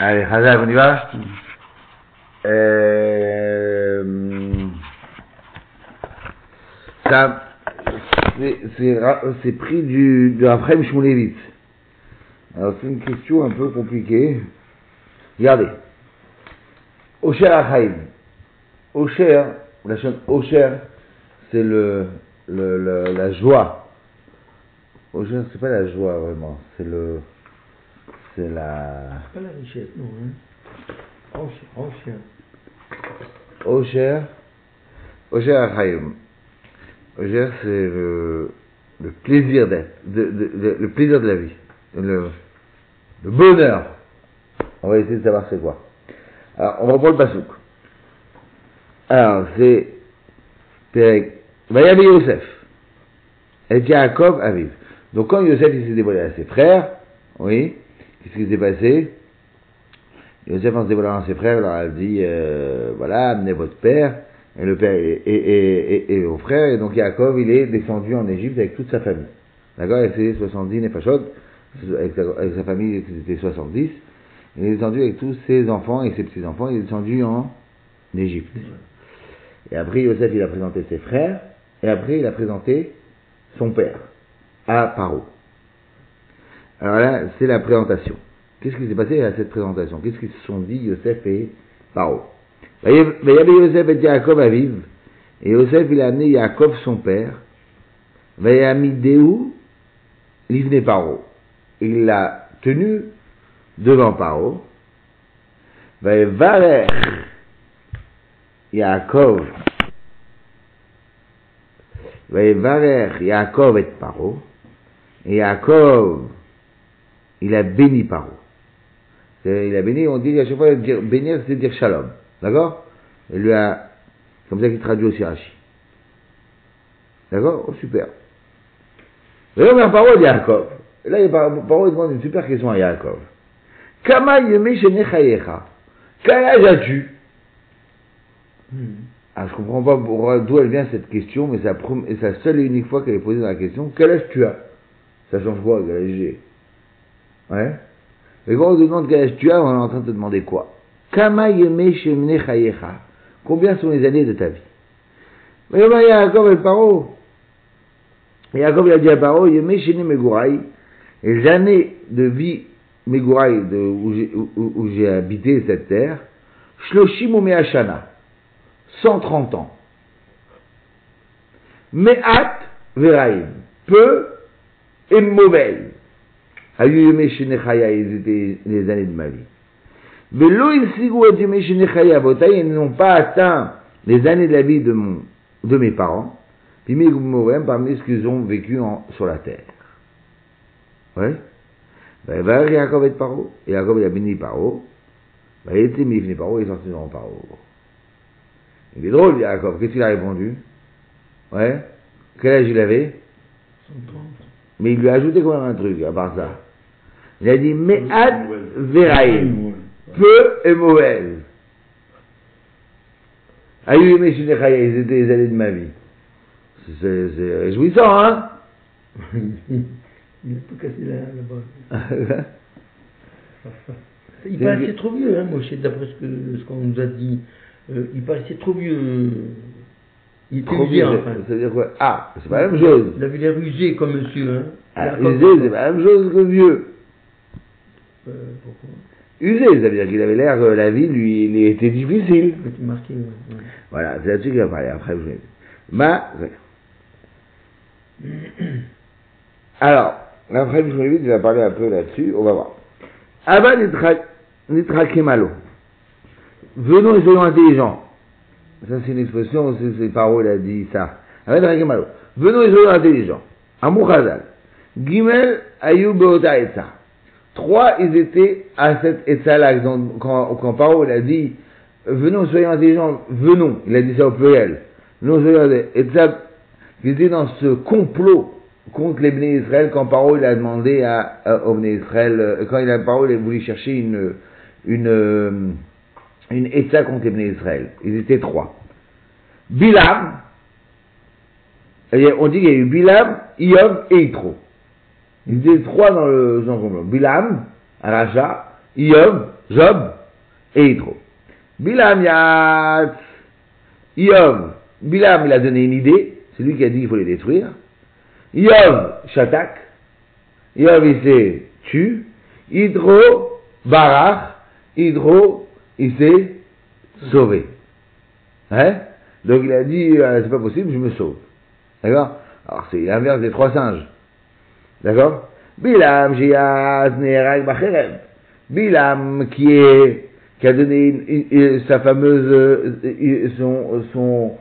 Allez, Hazal, on y va euh, Ça, c'est- pris du, de Raphaël Shmulevitz. Alors, c'est une question un peu compliquée. Regardez. Osher Achaim. Osher, la chaîne Osher, c'est le, le, le- la joie. Osher, c'est pas la joie vraiment, c'est le, c'est la, Pas la richesse, non. Hein. Enchère. Osher, Osher Achaim. Osher, c'est le, le plaisir d'être, de, de- de- le plaisir de la vie, le, le bonheur. On va essayer de savoir c'est quoi. Alors, on reprend le pasouk. Alors, c'est Perek. Vayami Yosef. Et Yaakov arrive. Donc, quand Yosef il s'est dévoilé à ses frères, oui, qu'est-ce qui s'est passé? Yosef, en se dévoilant à ses frères, leur a dit euh, voilà, amenez votre père, et le père et, et, et, et, vos frères, et donc Yaakov, il est descendu en Égypte avec toute sa famille. D'accord? Avec ses 70 Nefashot, avec sa, avec sa famille, c'était 70. Il est descendu avec tous ses enfants et ses petits-enfants, il est descendu en Égypte. Et après, Yosef, il a présenté ses frères, et après, il a présenté son père, à Paro. Alors là, c'est la présentation. Qu'est-ce qui s'est passé à cette présentation? Qu'est-ce qu'ils se sont dit, Yosef et Paro Il y avait Yosef et Yaakov à vivre, et Yosef, il a amené Yaakov, son père, Vayamideu, l'ivne Paro. Il l'a tenu devant Paro, Vayevarer Yaakov, Vayevarer Yaakov et Paro, et Yaakov, il a béni Paro. C'est- Il a béni, on dit à chaque fois, dire, bénir, c'est dire shalom. D'accord? Il lui a, comme ça qu'il traduit aussi Rashi. D'accord? Oh, super. Et là, on a Paro de Yaakov. Et là, il par- Paro il demande une super question à Yaakov. Kama yeme shenechayecha. Quel âge as-tu? Hmm. ah, je comprends pas d'où elle vient cette question, mais c'est la, c'est seule et unique fois qu'elle est posée dans la question. Quel âge tu as? Ça change quoi, quel âge j'ai? Ouais Et quand on demande quel âge tu as, on est en train de te demander quoi? Combien sont les années de ta vie? Mais et paro. Il a dit à Paro, megurai. Les années de vie megurai, où j'ai habité cette terre, shloshim ou me'ashana. 130 ans. Me'at veraim, peu et mauvais. Ils étaient les années de ma vie. Botaï, ils n'ont pas atteint les années de la vie de mon, de mes parents. Puis mes parmi ce qu'ils ont vécu en- sur la terre. Ouais. Ben, va Yaakov et Paro. Et Yaakov il a béni Paro. Ben, il était mis Paro, il est sorti dans Paro. Il est drôle, Yaakov. Qu'est-ce qu'il a répondu Ouais. Quel âge il avait 130. Mais il lui a ajouté quand même un truc, à part ça. Il a dit Me'ad Veraim. Peu et mauvaise. Aïe, mais ils étaient les années de ma vie. C'est réjouissant, hein? Il a tout cassé. Ouais, Il paraissait trop vieux, hein, sais, d'après ce que- ce qu'on nous a dit. Euh, il paraissait trop vieux. Il était Trop usé, enfin. ça veut dire quoi? Ah, c'est pas la même chose. Il avait l'air usé comme monsieur, hein. Ah, Jacob. usé, c'est pas la même chose que vieux. Usé, ça veut dire qu'il avait l'air que la vie lui il était difficile. Petit marqué, ouais, ouais. Voilà, c'est là-dessus qu'il va parler. Après, je vais. Ma. Alors, après, vite, il va parler un peu là-dessus. On va voir. Abba Nitra Kemalo. Venons et soyons intelligents. Ça, c'est une expression, c'est Paro, il a dit ça. Abba Nitra Kemalo. Venons et soyons intelligents. Amou Khazal. Gimel Ayou Beota Etza. Trois, ils étaient à cette Etza-là. Donc, Quand, quand Paro, il a dit venons, soyons intelligents, venons, il a dit ça au pluriel, venons, soyons intelligents, et ça, ils étaient dans ce complot contre les Bnei Israël quand Paro il a demandé à, à, Israël, euh, quand il a Paro il a voulu chercher une, une, euh, contre les Bnei Israël. Ils étaient trois. Bilam, et on dit qu'il y a eu Bilam, Iyov et Yitro. Ils étaient trois dans le complot. Bilam, Raja, Iyov Job et Yitro. Bilam Yatz, Yov, Bilam il a donné une idée, c'est lui qui a dit qu'il faut les détruire. Yov, Shatak, Yov il s'est tu, Hydro, Barach, Hydro, il s'est sauvé. Hein? Donc il a dit, euh, c'est pas possible, je me sauve. D'accord? Alors c'est l'inverse des trois singes. D'accord? Bilam, Jiaz, Nerag, Bacherem. Bilam qui est qui a donné une- une- sa fameuse euh, son, son,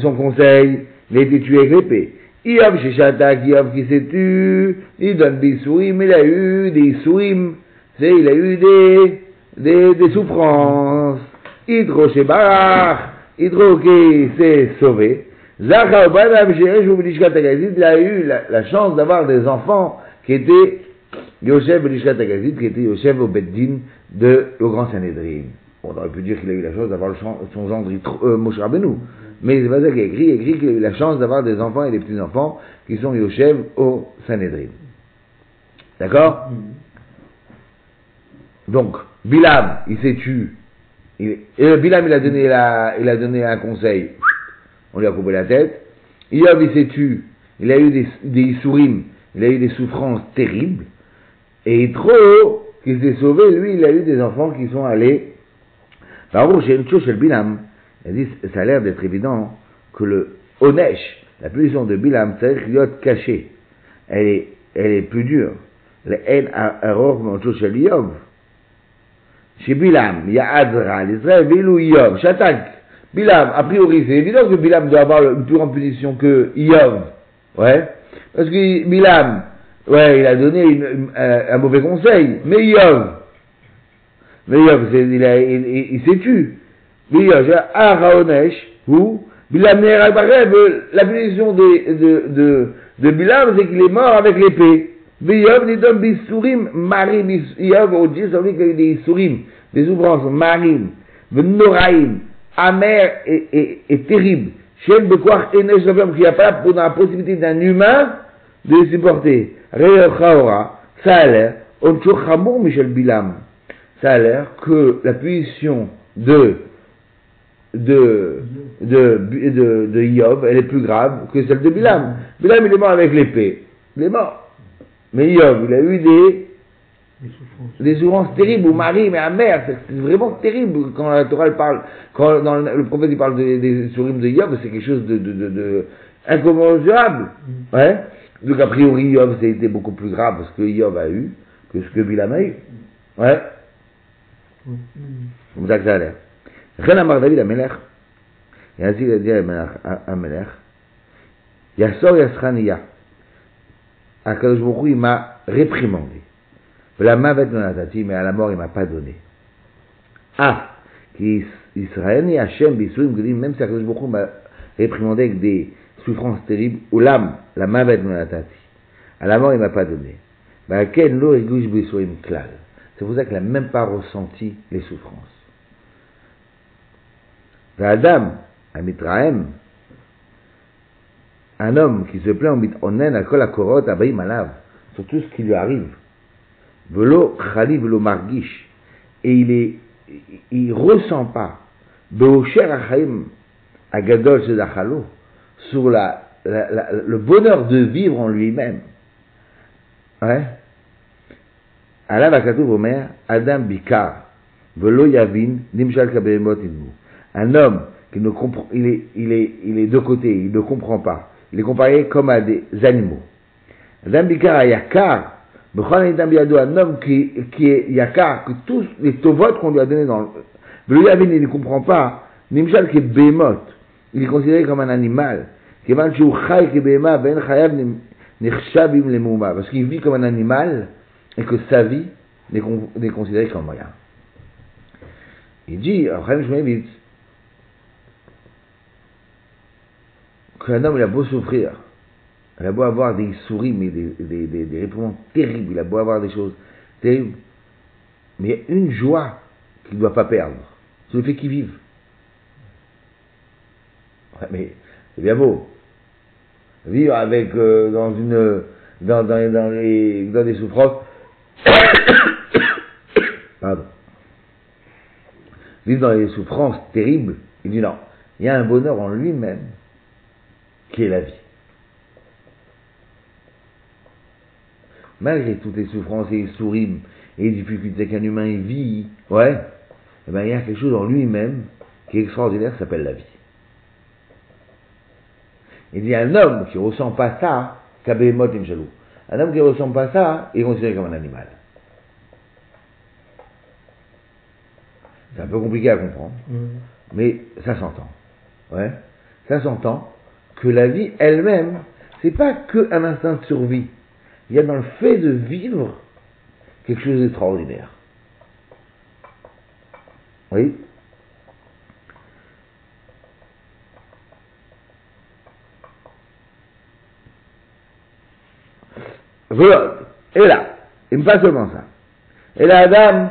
son conseil, il a été tué avec l'épée. Iyov Sheshatak, Iyov qui s'est tué, il donne des sourim, il a eu des sourim, c'est, il a eu des, des, des souffrances. Hydro Shebarach, Hydro qui s'est sauvé. Il a eu la, chance d'avoir des enfants qui étaient Yosef Belishkat Agazit, qui était Yosef au Beddin de au Grand Sanhedrin. On aurait pu dire qu'il a eu la chance d'avoir son gendre euh, Moshe Rabbeinu. Mais c'est pas ça qu'il a écrit, il écrit qu'il a eu la chance d'avoir des enfants et des petits-enfants qui sont Yosef au Sanhedrin. D'accord? Donc, Bilam, il s'est tué. Il, et Bilam, il a donné la, il a donné un conseil. On lui a coupé la tête. Iyov, il s'est tué. Il a eu des, des. Il a eu des souffrances terribles. Et Yitro, qui s'est sauvé, lui, il a eu des enfants qui sont allés. Chez une chose chez le Bilam. Il a dit, ça a l'air d'être évident que le Onesh, la punition de Bilam, c'est être caché. Elle est, elle est plus dure. Le haine à chose chez Yov. Chez Bilam, il y a Adra, l'Israël, Bilou Yov, Shatak. Bilam, a priori, c'est évident que Bilam doit avoir une plus grande punition que Yov. Ouais. Parce que Bilam, ouais, il a donné un, mauvais conseil. Mais Yov, mais il, a- il, il- il s'est tué. Mais Yov, Araonesh, ou Bilam la punition de, de, de, de Bilam, c'est qu'il est mort avec l'épée. Mais Yov, il donne des sourim, marim, Yov, au Dieu, ça veut dire qu'il y a des sourim, des souffrances, marim, noraim, amères et, et, et terribles. Shem Bekwach Enesh Lofem, qui n'a pas pour la possibilité d'un humain de supporter. Reo Chaora, ça a l'air, Oncho Chamour Michel Bilam, ça a l'air que la punition de de, de, de, de Yob, elle est plus grave que celle de Bilam. Bilam, il est mort avec l'épée. Il est mort. Mais Yob, il a eu des. Des souffrances terribles, ou Marie, mais amères. C'est c'est vraiment terrible quand la Torah elle parle, quand dans le, le prophète il parle des, des de Yob, c'est quelque chose de, de, de, de incommensurable. Ouais. Donc a priori, Yob, c'était beaucoup plus grave ce que Yob a eu que ce que Bilam a eu. Ouais. Mm. C'est comme ça que ça a l'air. Rien à David Amelech. Et ainsi il a dit à Amelech, Yassor Yasraniya. Akadosh Baruch il m'a réprimandé. Mais à la mort il m'a pas donné. Ah, qui Israël et Hachem Bisuim Gedim, même si Akadosh m'a réprimandé avec des souffrances terribles, ou l'âme, la mavet nonatati. À la mort il m'a pas donné. Bah, lo klal. C'est pour ça qu'il n'a même pas ressenti les souffrances. Adam, à Mitraem, un homme qui se plaint au Mitronen, à Kol Akorot, à Baïm Alav, sur tout ce qui lui arrive. Velo Khali, velo Margish. Et il est, il ressent pas, Beosher Achaim, Agadol Sedachalo, sur la, la- la- le bonheur de vivre en lui-même. Ouais. עליו הכתוב אומר, אדם ביקר ולא יבין, נמשל כבהמות ידמו. Un homme qui ne comprend, il est, il est, il est de côté, il ne comprend pas. Il est comparé comme à des animaux. Adam bikar à un homme qui, qui est Yakar, que tous les tovotes qu'on lui a donnés dans le. il ne comprend pas. Nimshal qui est il est considéré comme un animal. Ben Parce qu'il vit comme un animal et que sa vie n'est considérée comme rien. Il dit, que qu'un homme il a beau souffrir, il a beau avoir des souris, mais des, des, des, des terribles, il a beau avoir des choses terribles, mais il y a une joie qu'il ne doit pas perdre, c'est le fait qu'il vive. Ouais, mais c'est bien beau. Vivre avec, euh, dans une, dans, dans, dans, les, dans des souffrances, Pardon. vivre dans les souffrances terribles. Il dit non, il y a un bonheur en lui-même qui est la vie. Malgré toutes les souffrances et les souris et les difficultés qu'un humain vit, ouais, eh ben, il y a quelque chose en lui-même qui est extraordinaire, qui s'appelle la vie. Il y a un homme qui ressent pas ça, Kabémot jaloux. Un homme qui ressent pas ça est considéré comme un animal. C'est un peu compliqué à comprendre, mais ça s'entend. Ouais, ça s'entend que la vie elle-même, c'est pas que un instinct de survie. Il y a dans le fait de vivre quelque chose d'extraordinaire. Oui. Voilà. Et là, et pas seulement ça. Et là, Adam,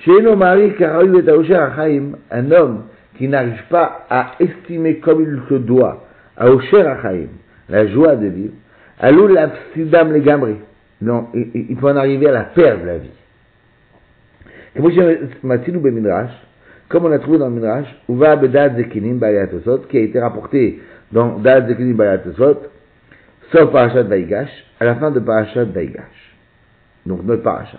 chez nos maris, un homme qui n'arrive pas à estimer comme il se doit, à Osher Achaim, la joie de vivre, Alou l'absidam les gamri. Non, il peut en arriver à la perdre la vie. Comme on a trouvé dans le Midrash, Uva Bedad Zekinim Bayatosot, qui a été rapporté dans Dad Zekinim Bayatosot, sauf Parashat Vaigash, à la fin de Parashat Vaigash. Donc notre Parashat.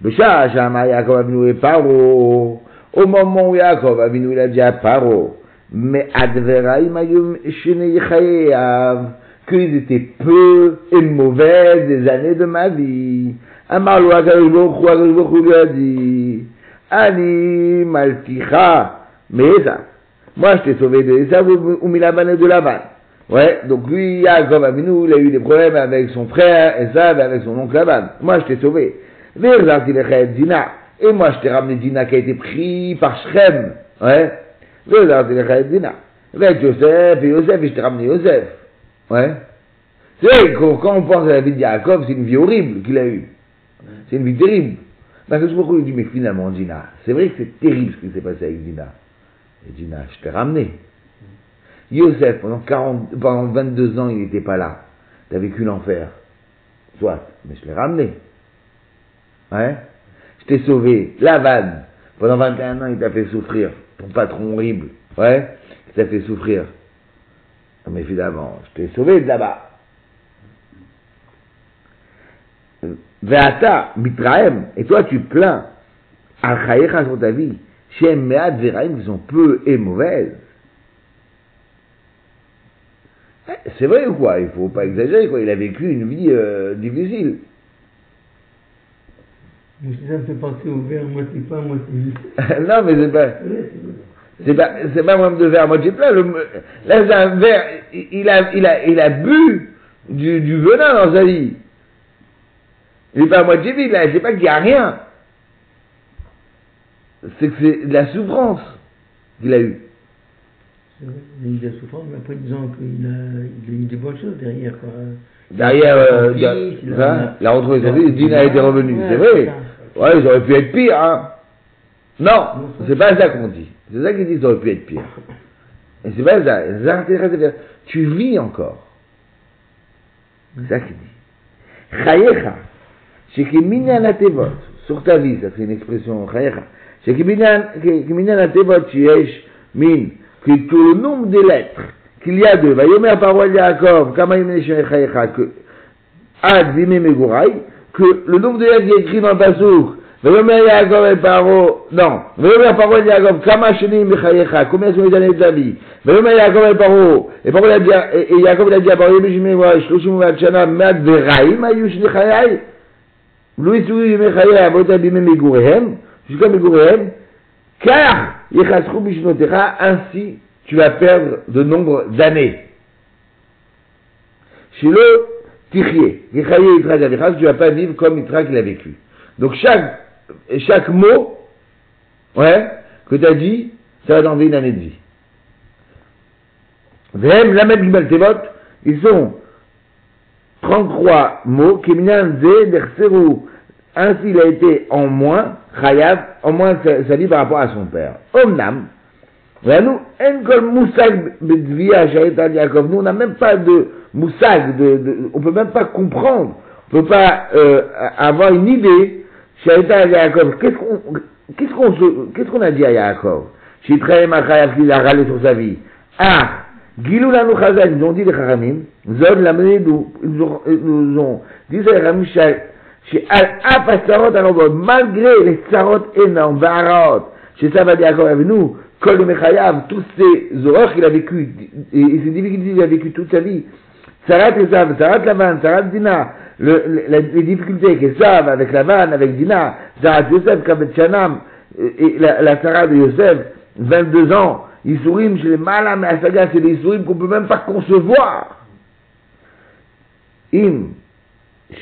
Beshah Shama Yaakov Avinu et Paro, au moment où Yaakov Avinu il a dit à Paro, mais Adveraim Ayum Shine Yichayev, qu'ils étaient peu et mauvais des années de ma vie. Amar lo Akadosh Baruch lui a dit, Ani malticha, mais ça, moi je t'ai sauvé de Esav ou Milaban et de Laban. Ouais, donc lui, Yaakov Avinu, il a eu des problèmes avec son frère et avec son oncle Laban. Moi je t'ai sauvé. Dina. Et moi, je t'ai ramené Dina qui a été pris par Shrem. Ouais. Dina. Avec Yosef, et Yosef, et je t'ai ramené Yosef. Ouais. C'est quand on pense à la vie de Yaakov, c'est une vie horrible qu'il a eue. C'est une vie terrible. Parce que je me dit, mais finalement, Dina, c'est vrai que c'est terrible ce qui s'est passé avec Dina. Et Dina, je t'ai ramené. Yosef, pendant, 40, pendant 22 ans, il n'était pas là. Tu as vécu l'enfer. Soit, mais je l'ai ramené. Ouais. Je t'ai sauvé. Lavan, pendant 21 ans, il t'a fait souffrir. Ton patron horrible. Ouais. Il t'a fait souffrir. Mais évidemment, je t'ai sauvé de là-bas. Veata, mitraem, et toi tu plains, al sur ta vie, chez Mead Veraim qui sont peu et mauvaises. Eh, c'est vrai ou quoi? Il faut pas exagérer, quoi. Il a vécu une vie euh, difficile. Ça me fait penser au verre moitié plein, moitié non, mais c'est pas. C'est pas, c'est pas même de verre moitié plein. Le, là, c'est un verre. Il a, il a, il a bu du, du venin dans sa vie. Il n'est pas à moitié vide, là. C'est pas qu'il n'y a rien. C'est que c'est de la souffrance qu'il a eue. Il a eu de la souffrance, mais après, disons qu'il a, il a eu des bonnes choses derrière. Quoi. Derrière, euh, il a, retrouvé sa vie, Dina a été revenu. c'est vrai. Ouais, ils auraient pu être pire, hein. Non, c'est pas ça qu'on dit. C'est ça qu'ils disent, ils auraient pu être pire. Et c'est pas ça. Tu vis encore. C'est ça qu'il dit. Chayecha. Shekiminyan atevot. Sur ta vie, ça c'est une expression. Chayecha. Shekiminyan atevot, sheyesh min. Que le nombre des lettres qu'il y a de Vayomer parole Yaakov, Kama Chayecha, que Ad Vime Megurai, que le nombre de lettres qui est écrit dans le Pasouk, Vayomer Yaakov et Paro, non, Vayomer parole Yaakov, Kama Sheni Mechayecha, combien sont les années de ta vie, Vayomer Yaakov et Paro, et Paro a dit, et Yaakov il a dit à Paro, Yemishim Megurai, Shloshim Vachana, Mad Veraim, Ayush Nechayai, Louis Souhi Mechayai, Avot Abime Megurehem, jusqu'à Megurehem, car, Yechasru Bishnotecha, ainsi, tu vas perdre de nombre tu vas pas vivre comme Yitra qu'il a vécu. Donc chaque, chaque mot ouais, que tu as dit, ça va t'enlever une année de vie. Vem, Lamed Gimel Tevot, ils sont 33 mots, Kiminan Ze, Derseru, ainsi il a été en moins, Chayav, en moins sa, vie par rapport à son père. Omnam, nous, on n'a même pas de moussag, de, de, on peut même pas comprendre, on peut pas euh, avoir une idée. Qu'est-ce qu'on se- qu'est-ce qu'on a dit à Yaakov Shitraim Achayav qu'il a râlé sur sa vie. Ah, Gilou Lanu Chazal, ils ont dit les Charamim, Zod l'a mené, nous, ont, dit les Al-Af Asarot Alobod, malgré les Sarot énormes, Varot, chez Savad Yaakov avec nous, Kol Mechayav, tous ces horreurs qu'il a vécu, et ces difficultés qu'il a vécu toute sa vie, Sarat Esav, Sarat Lavan, Sarat Dina, le, le- les difficultés avec Esav, avec Lavan, avec Dina, Sarat Yosef, Kabet Shanam, et, la, la Sarah de Yosef, 22 ans, Issourim chez les Malam et Asaga, c'est des Issourim qu'on peut même pas concevoir. Im,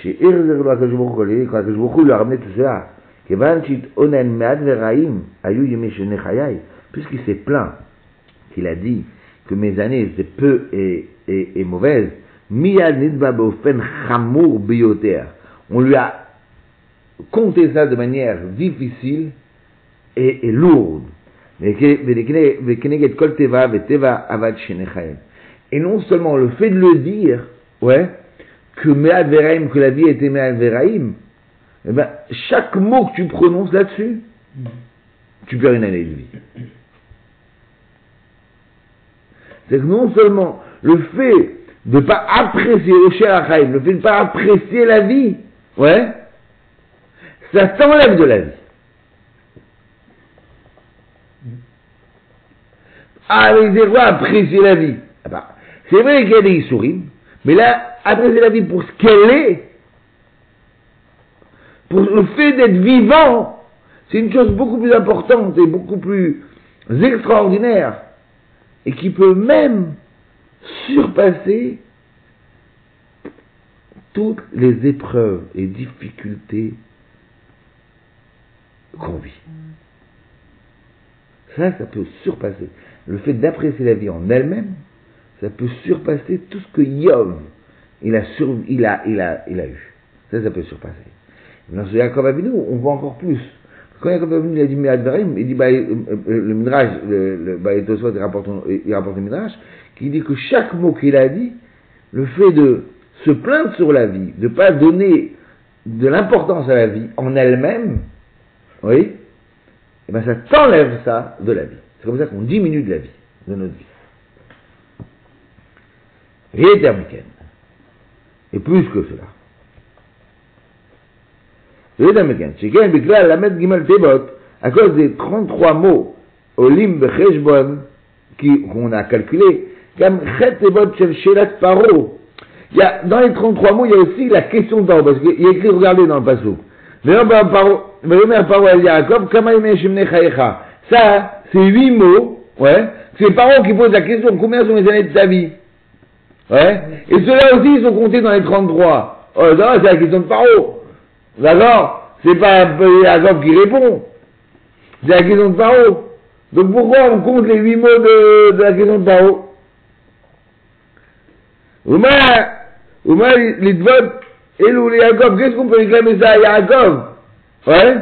chez Irzer Akashbokholi, quand Akashbokholi lui a ramené tout cela, Kevan Onen Mead Veraim, Ayu Yemi Shenechayai, puisqu'il s'est plaint, qu'il a dit que mes années étaient peu et, et, et mauvaises, On lui a compté ça de manière difficile et, et lourde. Et non seulement le fait de le dire, ouais, que Veraim, que la vie était Mead Veraim, eh ben, chaque mot que tu prononces là-dessus, tu perds une année de vie. C'est que non seulement le fait ne pas apprécier le Achaim, le fait de ne pas apprécier la vie, ouais, ça t'enlève de la vie. Ah, mais c'est quoi apprécier la vie? Ah bah, C'est vrai qu'il y a des mais là, apprécier la vie pour ce qu'elle est, pour le fait d'être vivant, c'est une chose beaucoup plus importante et beaucoup plus extraordinaire, et qui peut même surpasser toutes les épreuves et difficultés qu'on vit. Ça, ça peut surpasser. Le fait d'apprécier la vie en elle-même, ça peut surpasser tout ce que Yov, il a, sur, il a, il a, il a eu. Ça, ça peut surpasser. Dans ce Jacob Avinu, on voit encore plus. Quand Jacob Avinu il a dit Me'advarim, il dit, bah, le Midrash, le, le bah, il rapporte, il rapporte le Midrash, qui dit que chaque mot qu'il a dit, le fait de se plaindre sur la vie, de ne pas donner de l'importance à la vie en elle-même, oui, et ben ça t'enlève ça de la vie. C'est comme ça qu'on diminue de la vie, de notre vie. Termiken. Et plus que cela. Et termiken. Sheken bikla lamed gimel tebot, à cause des 33 mots, olim becheshbon, qu'on a calculé, Il y a, dans les 33 mots, il y a aussi la question de paro, parce qu'il y a écrit, regardez dans le passage. Ça, c'est huit mots, ouais. C'est Paro qui pose la question, combien sont les années de ta vie Ouais. Et ceux-là aussi, ils sont comptés dans les 33. Oh, non, c'est la question de Paro. D'accord? C'est pas Jacob qui répond. C'est la question de Paro. Donc pourquoi on compte les huit mots de, de la question de Paro Ouma, Ouma, les votes et nous, les Jacob, qu'est-ce qu'on peut réclamer ça à Jacob Ouais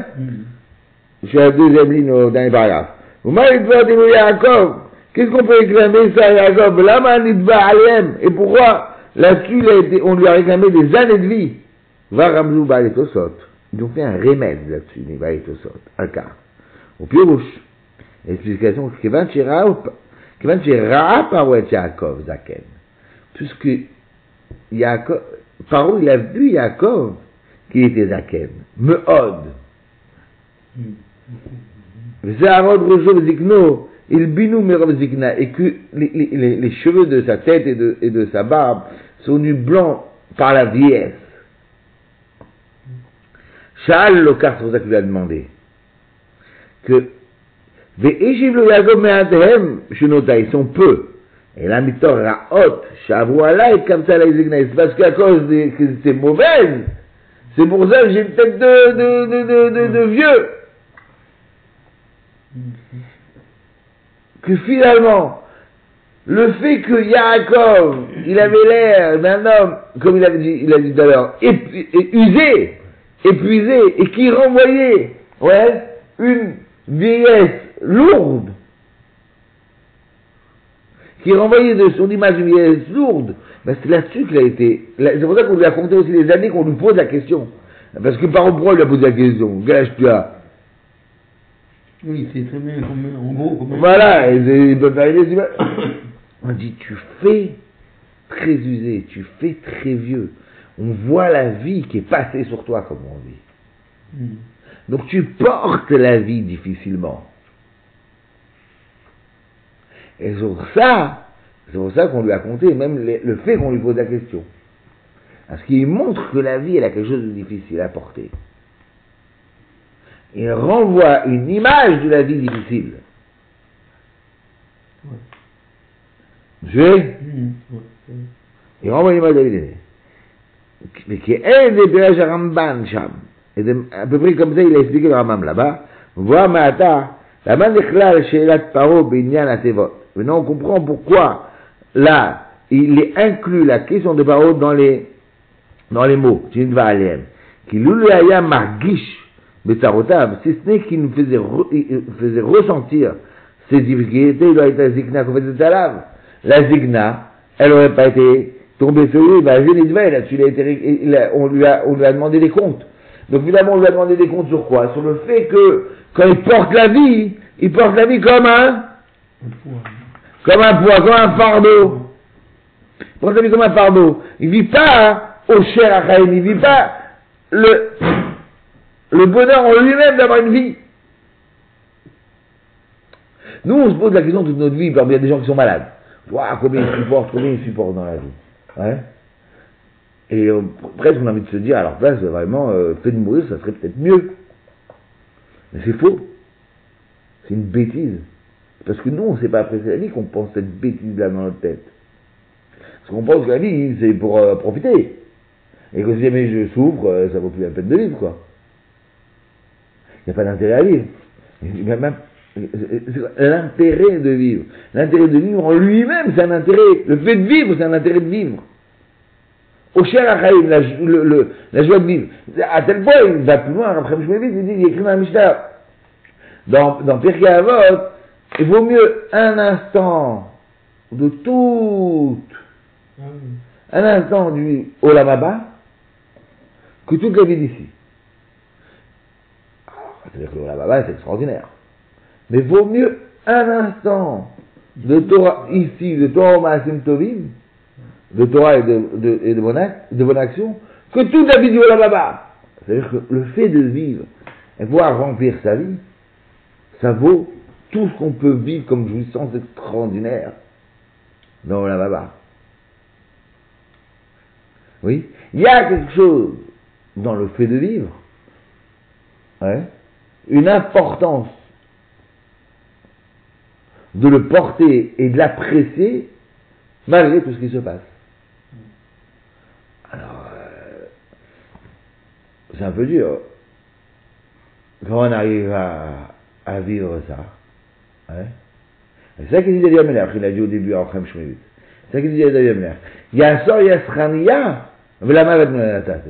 à la deuxième ligne au dernier paragraphe. Vous m'avez dit nous Jacob, qu'est-ce qu'on peut réclamer ça à Jacob Lama nidva alem. Et pourquoi là-dessus, il a été- on lui a réclamé des années de vie Va Ramzou Baletosot. Ils ont fait un remède là-dessus, les Baletosot, un quart. Au pirouche. Explication, Kevan Shira, Kevan Shira Parouet Yaakov Zaken. Puisque Yaakov, Paro, il a vu Yaakov qui était Zaken? Meod. Il binou Zikna, et que les, les, les, cheveux de sa tête et de, et de sa barbe sont du blanc par la vieillesse. Shal Lokar, c'est pour ça qu'il lui a demandé que ils sont peu. Et la mitor ra'ot, shavu alay, comme ça la c'est parce qu'à cause des, que c'est mauvaise, c'est pour ça que j'ai une tête de, de, de, de, de, vieux. que finalement, le fait que Yaakov, il avait l'air d'un homme, comme il avait dit, il a dit tout à l'heure, usé, épuisé, et qui renvoyait, ouais, une vieillesse lourde, qui renvoyait de son image lourde, ben c'est là-dessus qu'il a été, c'est pour ça qu'on lui a compté aussi les années qu'on lui pose la question. Parce que par pourquoi il lui a posé la question âge tu as? Oui, c'est très bien, en gros, comme Voilà, il peut images. On dit, tu fais très usé, tu fais très vieux. On voit la vie qui est passée sur toi, comme on dit. Hmm. Donc tu portes la vie difficilement. Et c'est pour ça, c'est pour ça qu'on lui a compté même le fait qu'on lui pose la question. Parce qu'il montre que la vie, elle a quelque chose de difficile à porter. Il renvoie une image de la vie difficile. Ouais. C'est vrai. Il renvoie une image de la vie difficile. Mais qui est des Pérage Ramban, Cham. Et à peu près comme ça, il a expliqué le Rambam là-bas. Voir la man déclare Shelat Paro Binyan Atevot. Maintenant, on comprend pourquoi, là, il est inclus la question de Paro dans les, dans les mots. Qui Margish Betsarotav, si ce n'est qu'il nous faisait, re- faisait ressentir ses difficultés, il aurait été Zikna Kofetet Alav. La Zigna, elle aurait pas été tombée sur lui, bah, là-dessus, on, lui a, on lui a demandé des comptes. Donc finalement, on lui a demandé des comptes sur quoi? Sur le fait que, quand il porte la vie, il porte la vie comme un. Comme un poids, comme un fardeau. Porte la vie comme un fardeau. Il vit pas au cher à Chaim, il vit pas le, le bonheur en lui-même d'avoir une vie. Nous, on se pose la question toute notre vie, il y a des gens qui sont malades. Waouh, combien ils supportent, combien ils supportent dans la vie. Ouais. Et euh, presque on a envie de se dire, leur place, vraiment, euh, fait de mourir, ça serait peut-être mieux. Mais c'est faux. C'est une bêtise. Parce que nous, on ne sait pas apprécier la vie qu'on pense cette bêtise-là dans notre tête. Parce qu'on pense que la vie, c'est pour euh, profiter. Et que si jamais je souffre, euh, ça vaut plus la peine de vivre, quoi. Il n'y a pas d'intérêt à vivre. L'intérêt de vivre. L'intérêt de vivre en lui-même, c'est un intérêt. Le fait de vivre, c'est un intérêt de vivre. Au cher Achaïm, la, la joie de vivre. À tel point, il va plus loin, après je me il dit, il écrit dans la Mishnah. Dans, dans Pirkei Avot, il vaut mieux un instant de toute, un instant du Olamaba que toute la vie d'ici. C'est-à-dire que l'Olamaba, c'est extraordinaire. Mais vaut mieux un instant de Torah ici, de Torah Maasim Tovim, de Torah et de, bonne, action, que toute la vie du Olamaba. C'est-à-dire que le fait de vivre et pouvoir remplir sa vie, ça vaut tout ce qu'on peut vivre comme jouissance extraordinaire dans Olamaba. Oui, il y a quelque chose dans le fait de vivre, ouais, une importance de le porter et de l'apprécier malgré tout ce qui se passe. Alors, euh, c'est un peu dur. Comment on arrive à, à vivre ça ouais. C'est ça qu'il dit David Amelech, il a dit au début à Ochem Shmevit. C'est ça qu'il dit David Amelech. Yassor Yasrania, V'lama va donner la tête.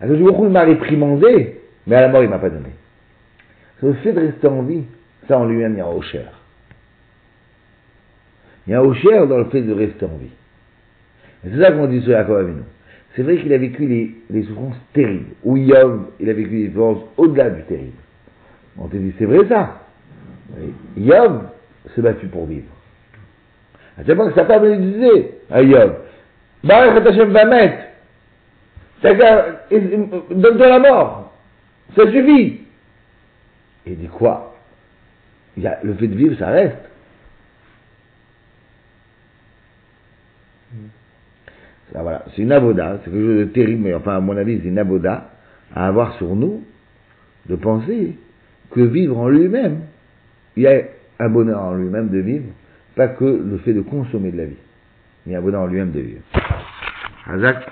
Alors je il m'a réprimandé, mais à la mort il m'a pas donné. Le fait de rester en vie, ça en lui-même il y a un Osher. Il y a un Osher dans le fait de rester en vie. C'est ça qu'on dit sur Yaakov Avinu. C'est vrai qu'il a vécu les souffrances terribles. Ou Yom, il a vécu des souffrances au-delà du terrible. On te dit, c'est vrai ça. Yom s'est battu pour vivre. À tel point que sa femme lui disait à Yom, Baruch Hashem va mettre. Donne-toi la mort. Ça suffit. Et il dit quoi? Le fait de vivre, ça reste. Voilà. C'est une aboda, c'est quelque chose de terrible, mais enfin, à mon avis, c'est une aboda à avoir sur nous de penser que vivre en lui-même, il y a un bonheur en lui-même de vivre, pas que le fait de consommer de la vie. Il y a un bonheur en lui-même de vivre.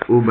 Ou